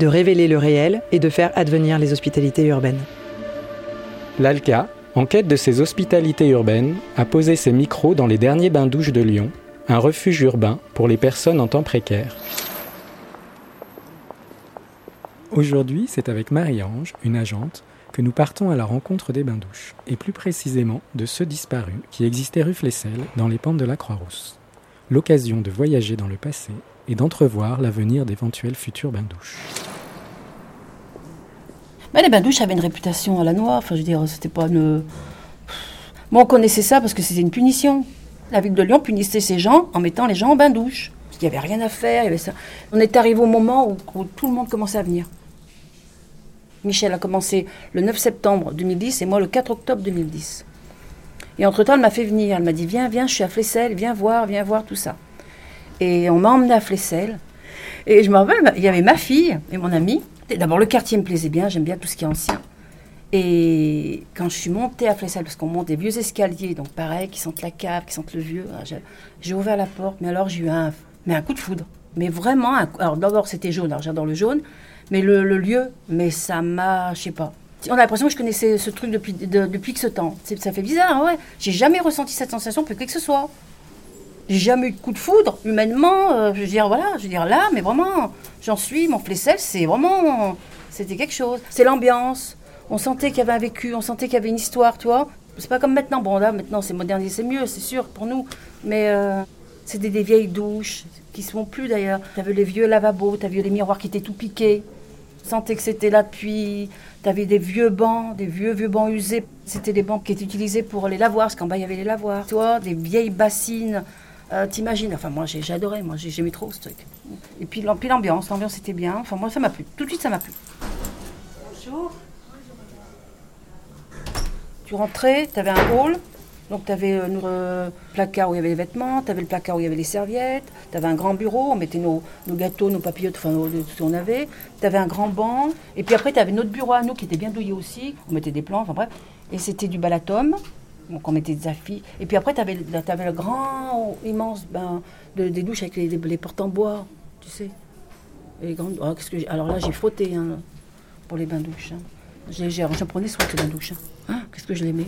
de révéler le réel et de faire advenir les hospitalités urbaines. L'ALCA, en quête de ces hospitalités urbaines, a posé ses micros dans les derniers bains-douches de Lyon, un refuge urbain pour les personnes en temps précaire. Aujourd'hui, c'est avec Marie-Ange, une agente, que nous partons à la rencontre des bains-douches, et plus précisément de ceux disparus qui existaient rue Flessel, dans les pentes de la Croix-Rousse. L'occasion de voyager dans le passé et d'entrevoir l'avenir d'éventuels futurs bains-douches. Mais les bains-douches avaient une réputation à la noire, enfin je veux dire, c'était pas une... Moi on connaissait ça parce que c'était une punition. La ville de Lyon punissait ces gens en mettant les gens en bain-douche. Il n'y avait rien à faire, il ça. On est arrivé au moment où, où tout le monde commençait à venir. Michel a commencé le 9 septembre 2010 et moi le 4 octobre 2010. Et entre-temps, elle m'a fait venir. Elle m'a dit Viens, viens, je suis à Flessel, viens voir, viens voir tout ça. Et on m'a emmené à Flessel. Et je me rappelle, il y avait ma fille et mon amie. D'abord, le quartier me plaisait bien, j'aime bien tout ce qui est ancien. Et quand je suis montée à Flessel, parce qu'on monte des vieux escaliers, donc pareil, qui sentent la cave, qui sentent le vieux, j'ai ouvert la porte, mais alors j'ai eu un, mais un coup de foudre. Mais vraiment, alors d'abord c'était jaune, alors j'adore le jaune, mais le, lieu, mais ça m'a, je sais pas. On a l'impression que je connaissais ce truc depuis, de, depuis que ce temps. Ça fait bizarre, hein, ouais. J'ai jamais ressenti cette sensation plus que ce soit. J'ai jamais eu de coup de foudre, humainement. Euh, je veux dire, voilà, je veux dire là, mais vraiment, j'en suis. Mon Flessel, c'est vraiment. C'était quelque chose. C'est l'ambiance. On sentait qu'il y avait un vécu, on sentait qu'il y avait une histoire, tu vois. C'est pas comme maintenant. Bon, là, maintenant, c'est modernisé, c'est mieux, c'est sûr, pour nous. Mais euh, c'était des vieilles douches, qui se font plus d'ailleurs. T'avais les vieux lavabos, t'avais les miroirs qui étaient tout piqués. sentais que c'était là depuis. T'avais des vieux bancs, des vieux, vieux bancs usés. C'était des bancs qui étaient utilisés pour les lavoirs, parce qu'en bas, il y avait les lavoirs. Tu vois, des vieilles bassines. Euh, T'imagines Enfin, moi, j'ai adoré. Moi, j'ai aimé trop ce truc. Et puis, l'ambiance, l'ambiance était bien. Enfin, moi, ça m'a plu. Tout de suite, ça m'a plu. Bonjour. Tu rentrais, tu avais un hall. Donc, tu avais le euh, placard où il y avait les vêtements, tu avais le placard où il y avait les serviettes, tu avais un grand bureau, on mettait nos, nos gâteaux, nos papillotes, enfin, nos, tout ce qu'on avait. Tu avais un grand banc. Et puis après, tu avais notre bureau à nous qui était bien douillé aussi. On mettait des plans, enfin bref. Et c'était du balatum. Donc, on mettait des affiches. Et puis après, tu avais, le grand, immense bain de, des douches avec les, les, les, portes en bois, tu sais. Les grandes, oh, alors là, j'ai frotté hein, pour les bains-douches. Hein. J'en prenais soin de bains douches. Hein. Qu'est-ce que je l'aimais.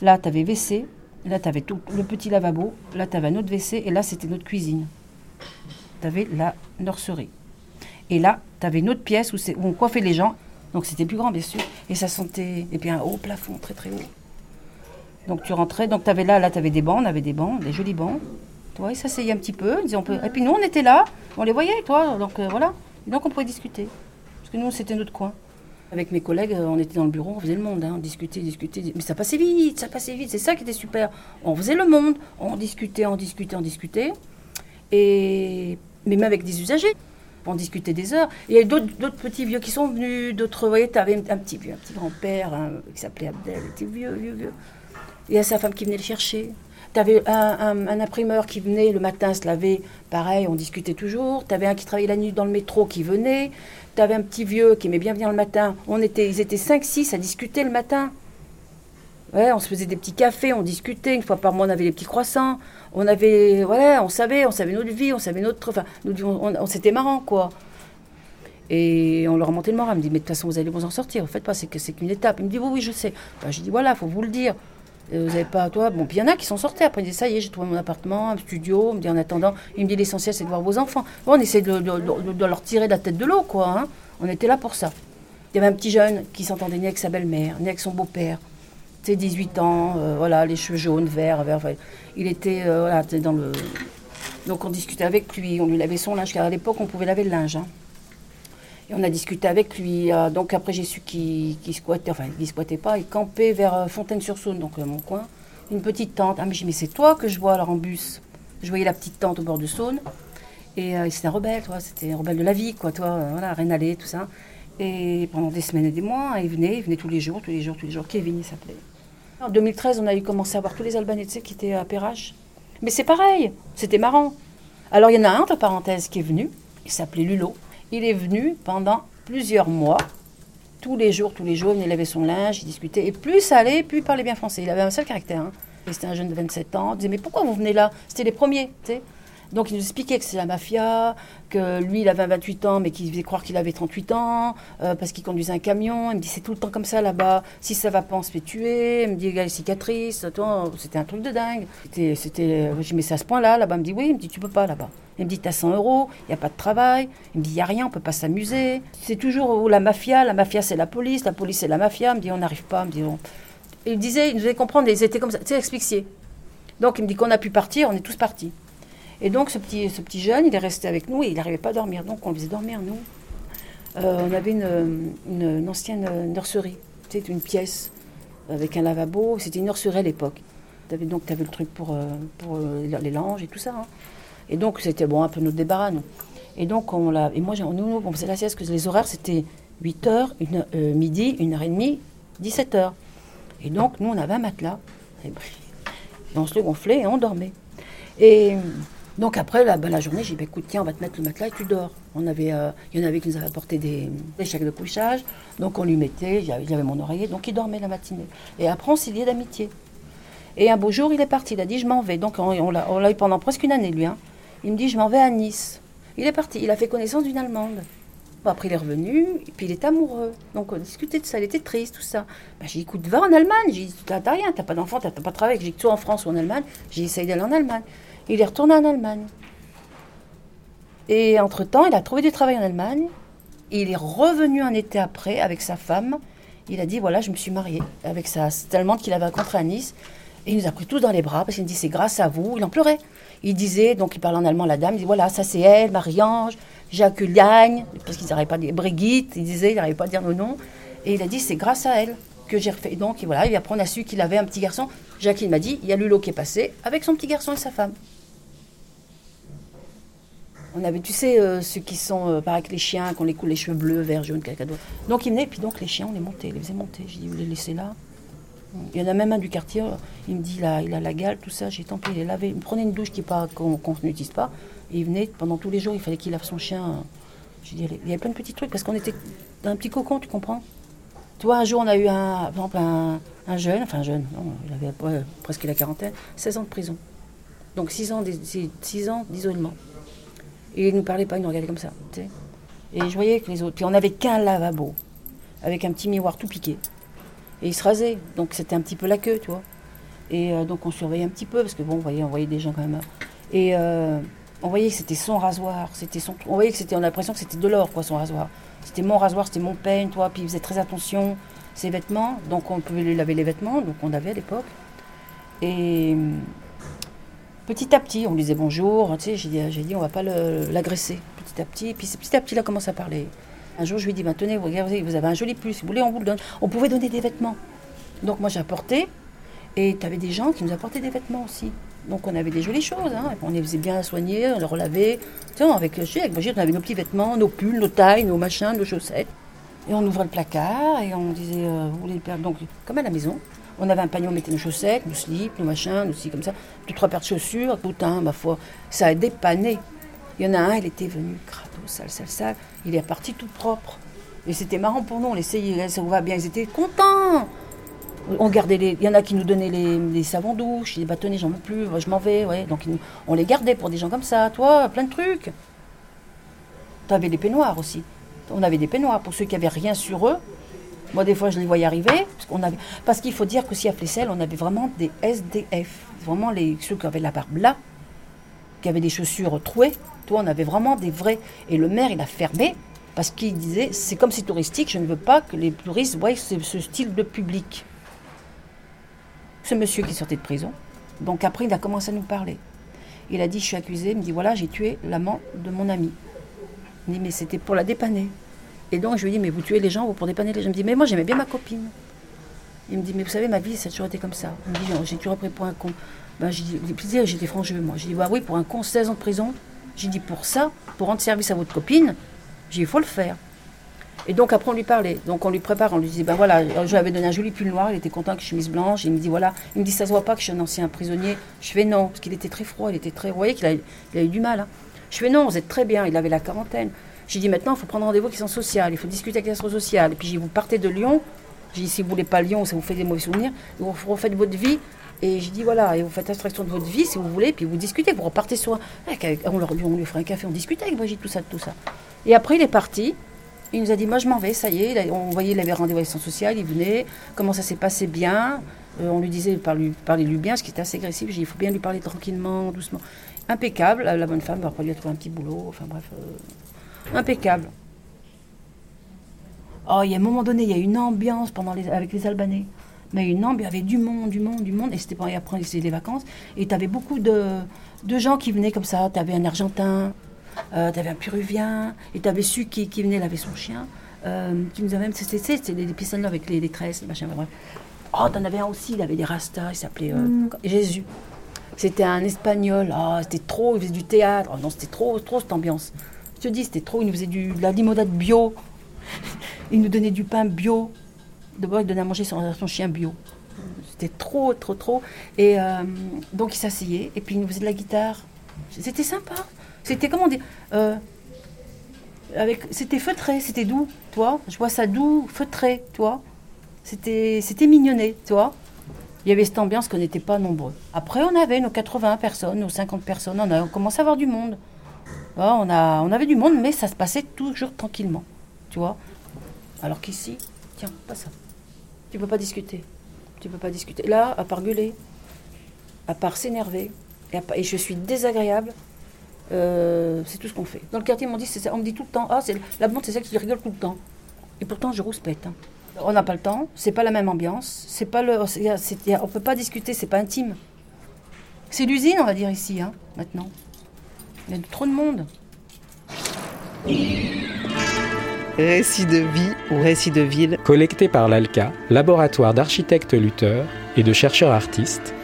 Là, tu avais WC. Là, tu avais tout le petit lavabo. Là, tu avais un autre WC. Et là, c'était notre cuisine. Tu avais la nurserie. Et là, tu avais une autre pièce où, où on coiffait les gens. Donc, c'était plus grand, bien sûr. Et ça sentait. Et puis, un haut plafond, très, très haut. Donc, tu rentrais. Donc, tu avais là, là, tu avais des bancs. On avait des bancs, des jolis bancs. Toi, ils s'asseyaient un petit peu. Disaient, on peut... Et puis, nous, on était là. On les voyait, toi. Donc, euh, voilà. Donc, on pouvait discuter. Parce que nous, c'était notre coin. Avec mes collègues, on était dans le bureau, on faisait le monde, hein, on discutait, discutait. Mais ça passait vite, ça passait vite, c'est ça qui était super. On faisait le monde, on discutait, on discutait, on discutait. Et même avec des usagers, on discutait des heures. Il y a d'autres petits vieux qui sont venus, d'autres, vous voyez, tu avais un petit vieux, un petit grand-père hein, qui s'appelait Abdel, il était vieux, vieux, vieux. Il y a sa femme qui venait le chercher. Tu avais un, un, imprimeur qui venait le matin se laver, pareil, on discutait toujours. Tu avais un qui travaillait la nuit dans le métro qui venait. Tu avais un petit vieux qui aimait bien venir le matin. On était, ils étaient 5-6 à discuter le matin. Ouais, on se faisait des petits cafés, on discutait. Une fois par mois, on avait des petits croissants. On avait, ouais, on savait, on savait notre vie, on savait notre. Enfin, nous, on, on, c'était marrant, quoi. Et on leur remontait le moral. Elle me dit, mais de toute façon, vous allez vous en sortir. En fait, pas, c'est que c'est qu'une étape. Il me dit, oui, oui, je sais. Ben, je dis, voilà, faut vous le dire. Vous n'avez pas, toi. Bon, puis il y en a qui sont sortis. Après, ils disent, ça y est, j'ai trouvé mon appartement, un studio. Il me dit, en attendant, il me dit, l'essentiel, c'est de voir vos enfants. Bon, on essaie de, de, de, leur tirer la tête de l'eau, quoi. Hein. On était là pour ça. Il y avait un petit jeune qui s'entendait ni avec sa belle-mère, ni avec son beau-père. Tu sais, 18 ans, euh, voilà, les cheveux jaunes, verts, verts. Il était, euh, voilà, dans le. Donc on discutait avec lui, on lui lavait son linge, car à l'époque, on pouvait laver le linge. Hein. Et on a discuté avec lui. Euh, donc après, j'ai su qu'il qu squattait, enfin, il squattait pas, il campait vers euh, Fontaine-sur-Saône, donc mon coin. Une petite tente. Ah, mais j'ai mais c'est toi que je vois alors en bus. Je voyais la petite tente au bord de Saône. Et euh, c'était un rebelle, toi, c'était un rebelle de la vie, quoi, toi, euh, voilà, Rénalé, tout ça. Et pendant des semaines et des mois, il venait, il venait tous les jours, tous les jours, tous les jours. Kevin, il s'appelait. En 2013, on a eu commencé à voir tous les Albanais, tu sais, qui étaient à Perrache. Mais c'est pareil, c'était marrant. Alors, il y en a un, entre parenthèses, qui est venu, il s'appelait Lulo. Il est venu pendant plusieurs mois, tous les jours, tous les jours, il venait laver son linge, il discutait. Et plus ça allait, plus il parlait bien français. Il avait un seul caractère. Hein. C'était un jeune de 27 ans. Il disait, mais pourquoi vous venez là? C'était les premiers, tu sais. Donc il nous expliquait que c'est la mafia, que lui il avait 28 ans mais qu'il faisait croire qu'il avait 38 ans, euh, parce qu'il conduisait un camion. Il me dit c'est tout le temps comme ça là-bas, si ça va pas on se fait tuer. Il me dit il y a les cicatrices, c'était un truc de dingue. C'était, c'était, je mais c'est à ce point-là, là-bas. Il me dit oui, il me dit tu peux pas là-bas. Il me dit t'as 100 euros, il n'y a pas de travail. Il me dit il n'y a rien, on peut pas s'amuser. C'est toujours oh, la mafia, la mafia c'est la police, la police c'est la mafia. Il me dit on n'arrive pas, il me disait, il nous faisait comprendre, ils étaient comme ça, tu sais. Donc il me dit qu'on a pu partir, on est tous partis. Et donc ce petit, ce petit jeune, il est resté avec nous et il n'arrivait pas à dormir. Donc on le faisait dormir, nous. Euh, on avait une, ancienne nurserie, sais, une pièce avec un lavabo. C'était une nurserie à l'époque. Donc tu avais le truc pour, euh, euh, les langes et tout ça. hein. Et donc c'était bon, un peu notre débarras, nous. Et donc on l'a. Et moi, nous, on faisait la sieste, parce que les horaires c'était 8h, midi, 1h30, 17h. Et donc nous, on avait un matelas. Et, on se le gonflait et on dormait. Et donc après, la, ben, la journée, j'ai dit, ben, écoute, tiens, on va te mettre le matelas et tu dors. On avait, euh, il y en avait qui nous avaient apporté des, des chèques de couchage, donc on lui mettait, il avait, mon oreiller, donc il dormait la matinée. Et après, on s'est lié d'amitié. Et un beau jour, il est parti, il a dit, je m'en vais. Donc on, on l'a eu pendant presque une année, lui. hein. Il me dit, je m'en vais à Nice. Il est parti, il a fait connaissance d'une Allemande. Bon, après, il est revenu, et puis il est amoureux. Donc, on discutait de ça, il était triste, tout ça. Ben, j'ai dit, écoute, va en Allemagne. J'ai dit, t'as rien, t'as pas d'enfant, t'as pas de travail. J'ai dit, soit en France ou en Allemagne. J'ai essayé d'aller en Allemagne. Il est retourné en Allemagne. Et entre-temps, il a trouvé du travail en Allemagne. Il est revenu un été après avec sa femme. Il a dit, voilà, je me suis marié avec sa cette Allemande qu'il avait rencontrée à Nice. Et il nous a pris tous dans les bras parce qu'il nous dit, c'est grâce à vous. Il en pleurait. Il disait, donc il parlait en allemand, la dame, il dit, voilà, ça c'est elle, Marie-Ange, Jacques Liagne, parce qu'ils n'arrivaient pas à dire Brigitte, il disait, il n'arrivait pas à dire nos noms. Et il a dit, c'est grâce à elle que j'ai refait. Et donc, et voilà, et après on a su qu'il avait un petit garçon. Jacqueline m'a dit, il y a Lulo qui est passé avec son petit garçon et sa femme. On avait, tu sais, euh, ceux qui sont, euh, pareil que les chiens, qui ont les, cou- les cheveux bleus, verts, jaunes, cacadois. Donc ils venaient, puis donc les chiens, on les montait, on les faisait monter. J'ai dit, vous les laissez là Il y en a même un du quartier, il me dit, là, il a la gale, tout ça. J'ai tant pis, il est lavé. Il me prenait une douche qui pas, qu'on qu'on n'utilise pas. Et il venait, pendant tous les jours, il fallait qu'il lave son chien. Il y avait plein de petits trucs, parce qu'on était dans un petit cocon, tu comprends Tu vois, un jour, on a eu un, exemple, un, un jeune, enfin un jeune, il avait presque la quarantaine, 16 ans de prison. Donc 6 ans, d'is- 6 ans d'isolement. Et il ne nous parlait pas, il nous regardait comme ça. Et je voyais que les autres. Puis on n'avait qu'un lavabo, avec un petit miroir tout piqué. Et il se rasait. Donc c'était un petit peu la queue, tu vois. Et euh, donc on surveillait un petit peu, parce que bon, on voyait, on voyait des gens quand même. Et euh, on voyait que c'était son rasoir. C'était son, on voyait que c'était, on a l'impression que c'était de l'or, quoi, son rasoir. C'était mon rasoir, c'était mon peigne, toi. Puis il faisait très attention. Ses vêtements, donc on pouvait lui laver les vêtements, donc on avait à l'époque. Et hum, petit à petit, on lui disait bonjour, tu sais, j'ai dit, j'ai dit on va pas l'agresser, petit à petit. Puis c'est petit à petit, il a commencé à parler. Un jour, je lui dit, ben, tenez, vous regardez, vous avez un joli pull, si vous voulez, on vous le donne. On pouvait donner des vêtements. Donc moi, j'ai apporté, et tu avais des gens qui nous apportaient des vêtements aussi. Donc on avait des jolies choses, hein. on les faisait bien soigner, on les relavait. Avec, avec Brigitte, on avait nos petits vêtements, nos pulls, nos tailles, nos machins, nos chaussettes. Et on ouvrait le placard et on disait, euh, vous voulez le perdre? Donc, comme à la maison, on avait un panier, on mettait nos chaussettes, nos slips, nos machins, nos ci, comme ça, deux, trois paires de chaussures. Hein, ma foi, ça a dépanné. Il y en a un, il était venu crado, sale, sale, sale. Il est reparti tout propre. Et c'était marrant pour nous, on l'essayait, ça va bien, ils étaient contents. On gardait les, il y en a qui nous donnaient les, les savons douches, les bâtonnets, j'en veux plus, je m'en vais, ouais. Donc on les gardait pour des gens comme ça, toi, plein de trucs. T'avais des peignoirs aussi. On avait des peignoirs pour ceux qui avaient rien sur eux. Moi, des fois, je les voyais arriver. Parce, qu'il faut dire qu'aussi à Flessel, on avait vraiment des SDF. Vraiment les... ceux qui avaient la barbe là, qui avaient des chaussures trouées. Toi, on avait vraiment des vrais. Et le maire, il a fermé parce qu'il disait c'est comme c'est touristique, je ne veux pas que les touristes voient ce, style de public. Ce monsieur qui sortait de prison. Donc après, il a commencé à nous parler. Il a dit, je suis accusé. Il me dit, voilà, j'ai tué l'amant de mon ami. Il me dit, mais c'était pour la dépanner. Et donc, je lui dit, mais vous tuez les gens vous pour dépanner les gens. Il me dit, mais moi, j'aimais bien ma copine. Il me dit, mais vous savez, ma vie, ça a toujours été comme ça. Il me dit, j'ai toujours pris pour un con. Ben, j'ai dit, puis, j'étais franc moi. J'ai dit, bah oui, pour un con, 16 ans de prison. J'ai dit pour ça, pour rendre service à votre copine, j'ai il faut le faire. Et donc après on lui parlait. Donc on lui prépare, on lui disait ben voilà, je lui avais donné un joli pull noir, il était content que chemise blanche. il me dit voilà, il me dit ça se voit pas que je suis un ancien prisonnier. Je fais non, parce qu'il était très froid, il était très. Vous voyez qu'il a, eu du mal. hein. Je fais non, vous êtes très bien, il avait la quarantaine. J'ai dit maintenant il faut prendre rendez-vous qui sont sociales, il faut discuter avec les associations sociales. Et puis j'ai dit vous partez de Lyon. J'ai dit si vous voulez pas Lyon, ça vous fait des mauvais souvenirs, vous refaites votre vie. Et j'ai dit voilà, et vous faites abstraction de votre vie si vous voulez, puis vous discutez, vous repartez sur. Avec- on, leur, on lui ferait un café, on discutait avec Brigitte, tout ça, tout ça. Et après il est parti. Il nous a dit, moi je m'en vais, ça y est. On voyait, il avait rendez-vous avec son social, il venait. Comment ça s'est passé bien Euh, On lui disait, parlez- parlez-lui bien, ce qui était assez agressif. J'ai dit, il faut bien lui parler tranquillement, doucement. Impeccable, la, bonne femme, après lui a trouvé un petit boulot, enfin bref. euh, impeccable. Oh, il y a un moment donné, il y a une ambiance pendant les, avec les Albanais. Mais une ambiance, il y avait du monde, du monde, du monde. Et c'était et après, c'était les vacances. Et tu avais beaucoup de, de gens qui venaient comme ça. Tu avais un Argentin, euh, tu avais un Péruvien, et tu avais celui qui, qui venait, il avait son chien. Euh, qui nous avait même. C'était des, là avec les, les tresses, les machins, bref. Oh, t'en avais un aussi, il avait des rastas, il s'appelait euh, Jésus. C'était un espagnol, oh, c'était trop, il faisait du théâtre. Oh non, c'était trop, trop cette ambiance. Je te dis, c'était trop, il nous faisait du, de la limonade bio. Il nous donnait du pain bio. D'abord, il donnait à manger son, chien bio. C'était trop, trop, trop. Et euh, donc, il s'asseyait et puis il nous faisait de la guitare. C'était sympa. C'était, comment dire, euh, avec, c'était feutré, c'était doux, toi. Je vois ça doux, feutré, toi. C'était, c'était mignonné, tu vois. Il y avait cette ambiance qu'on n'était pas nombreux. Après, on avait nos 80 personnes, nos 50 personnes. On, a, on commençait à avoir du monde. On, a, on avait du monde, mais ça se passait toujours tranquillement, tu vois. Alors qu'ici, tiens, pas ça. Tu peux pas discuter. Tu peux pas discuter. Là, à part gueuler, à part s'énerver, et, je suis désagréable, euh, c'est tout ce qu'on fait. Dans le quartier, on, me dit, tout le temps, ah, c'est, la blonde, c'est celle qui rigole tout le temps. Et pourtant, je rouspète. hein. On n'a pas le temps, c'est pas la même ambiance, c'est pas le, on peut pas discuter, c'est pas intime. C'est l'usine, on va dire ici, hein, maintenant. Il y a trop de monde. Récit de vie ou récit de ville. collecté par l'ALCA, laboratoire d'architectes lutteurs et de chercheurs artistes,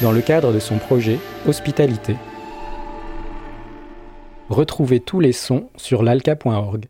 dans le cadre de son projet Hospitalité. Retrouvez tous les sons sur l'alca.org.